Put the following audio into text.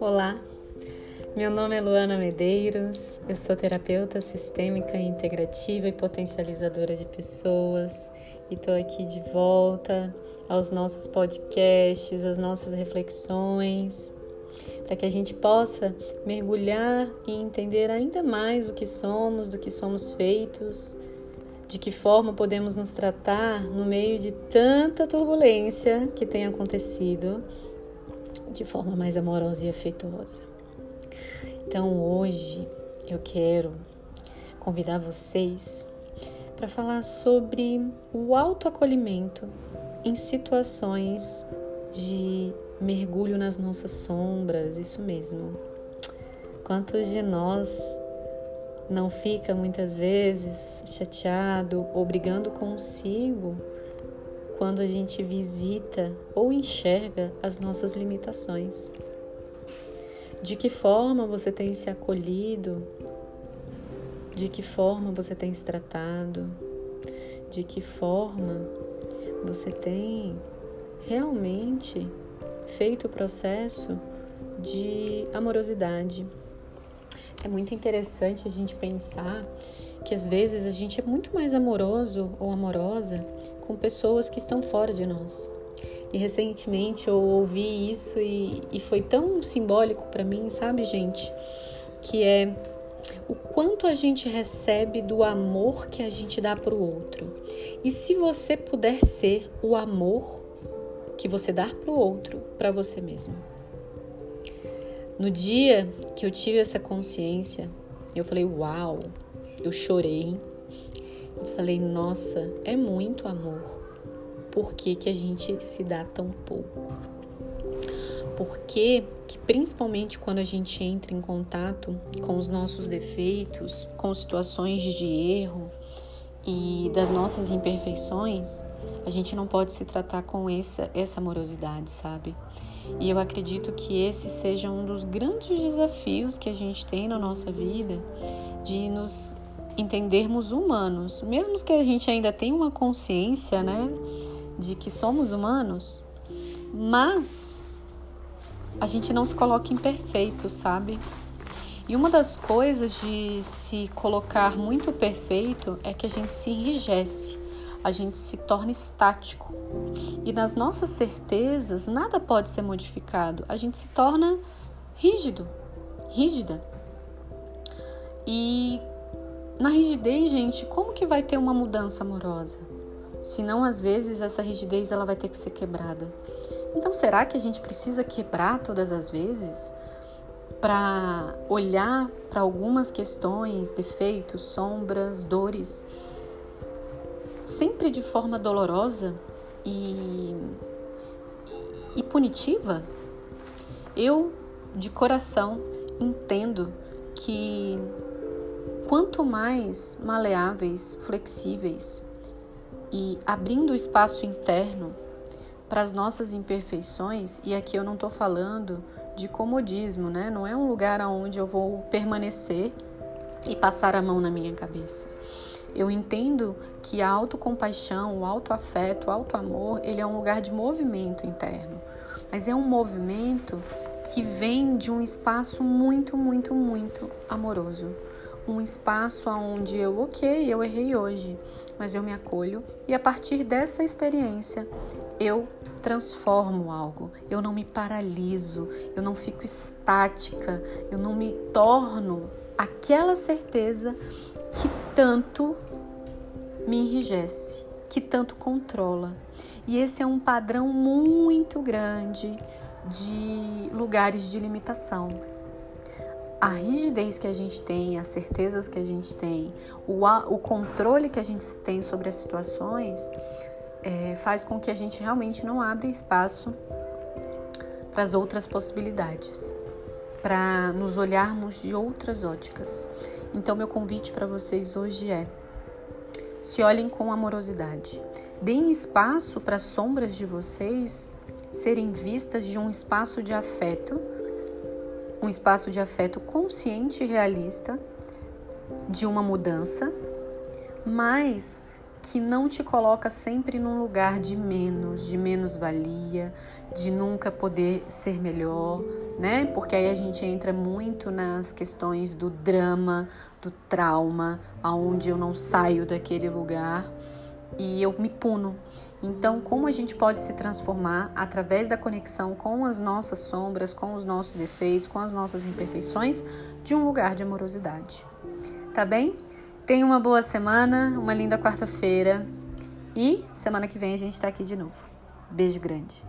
Olá, meu nome é Luana Medeiros, eu sou terapeuta sistêmica integrativa e potencializadora de pessoas e estou aqui de volta aos nossos podcasts, às nossas reflexões, para que a gente possa mergulhar e entender ainda mais o que somos, do que somos feitos, de que forma podemos nos tratar no meio de tanta turbulência que tem acontecido de forma mais amorosa e afetuosa. Então hoje eu quero convidar vocês para falar sobre o autoacolhimento em situações de mergulho nas nossas sombras, isso mesmo. Quantos de nós não fica muitas vezes chateado ou brigando consigo quando a gente visita ou enxerga as nossas limitações. De que forma você tem se acolhido? De que forma você tem se tratado? De que forma você tem realmente feito o processo de amorosidade? É muito interessante a gente pensar que às vezes a gente é muito mais amoroso ou amorosa com pessoas que estão fora de nós. E recentemente eu ouvi isso e, e foi tão simbólico para mim, sabe, gente? Que é o quanto a gente recebe do amor que a gente dá para o outro. E se você puder ser o amor que você dá para o outro, para você mesmo. No dia que eu tive essa consciência, eu falei: Uau! Eu chorei, e falei: nossa, é muito amor. Por que, que a gente se dá tão pouco? Porque que principalmente quando a gente entra em contato com os nossos defeitos, com situações de erro e das nossas imperfeições, a gente não pode se tratar com essa, essa amorosidade, sabe? E eu acredito que esse seja um dos grandes desafios que a gente tem na nossa vida de nos entendermos humanos, mesmo que a gente ainda tenha uma consciência, né, de que somos humanos, mas a gente não se coloca imperfeito, sabe? E uma das coisas de se colocar muito perfeito é que a gente se enrijece, a gente se torna estático. E nas nossas certezas, nada pode ser modificado, a gente se torna rígido, rígida. E na rigidez, gente, como que vai ter uma mudança amorosa? Se não, às vezes essa rigidez ela vai ter que ser quebrada. Então, será que a gente precisa quebrar todas as vezes para olhar para algumas questões, defeitos, sombras, dores, sempre de forma dolorosa e, e punitiva? Eu, de coração, entendo que quanto mais maleáveis, flexíveis e abrindo o espaço interno para as nossas imperfeições, e aqui eu não estou falando de comodismo, né? Não é um lugar onde eu vou permanecer e passar a mão na minha cabeça. Eu entendo que a autocompaixão, o autoafeto, o autoamor, ele é um lugar de movimento interno, mas é um movimento que vem de um espaço muito, muito, muito amoroso um espaço onde eu, ok, eu errei hoje, mas eu me acolho e a partir dessa experiência eu transformo algo, eu não me paraliso, eu não fico estática, eu não me torno aquela certeza que tanto me enrijece, que tanto controla. E esse é um padrão muito grande de lugares de limitação a rigidez que a gente tem, as certezas que a gente tem, o, o controle que a gente tem sobre as situações, é, faz com que a gente realmente não abra espaço para as outras possibilidades, para nos olharmos de outras óticas. Então, meu convite para vocês hoje é: se olhem com amorosidade, deem espaço para as sombras de vocês serem vistas de um espaço de afeto um espaço de afeto consciente e realista de uma mudança, mas que não te coloca sempre num lugar de menos, de menos valia, de nunca poder ser melhor, né? Porque aí a gente entra muito nas questões do drama, do trauma, aonde eu não saio daquele lugar e eu me puno. Então, como a gente pode se transformar através da conexão com as nossas sombras, com os nossos defeitos, com as nossas imperfeições, de um lugar de amorosidade. Tá bem? Tenha uma boa semana, uma linda quarta-feira e semana que vem a gente está aqui de novo. Beijo grande.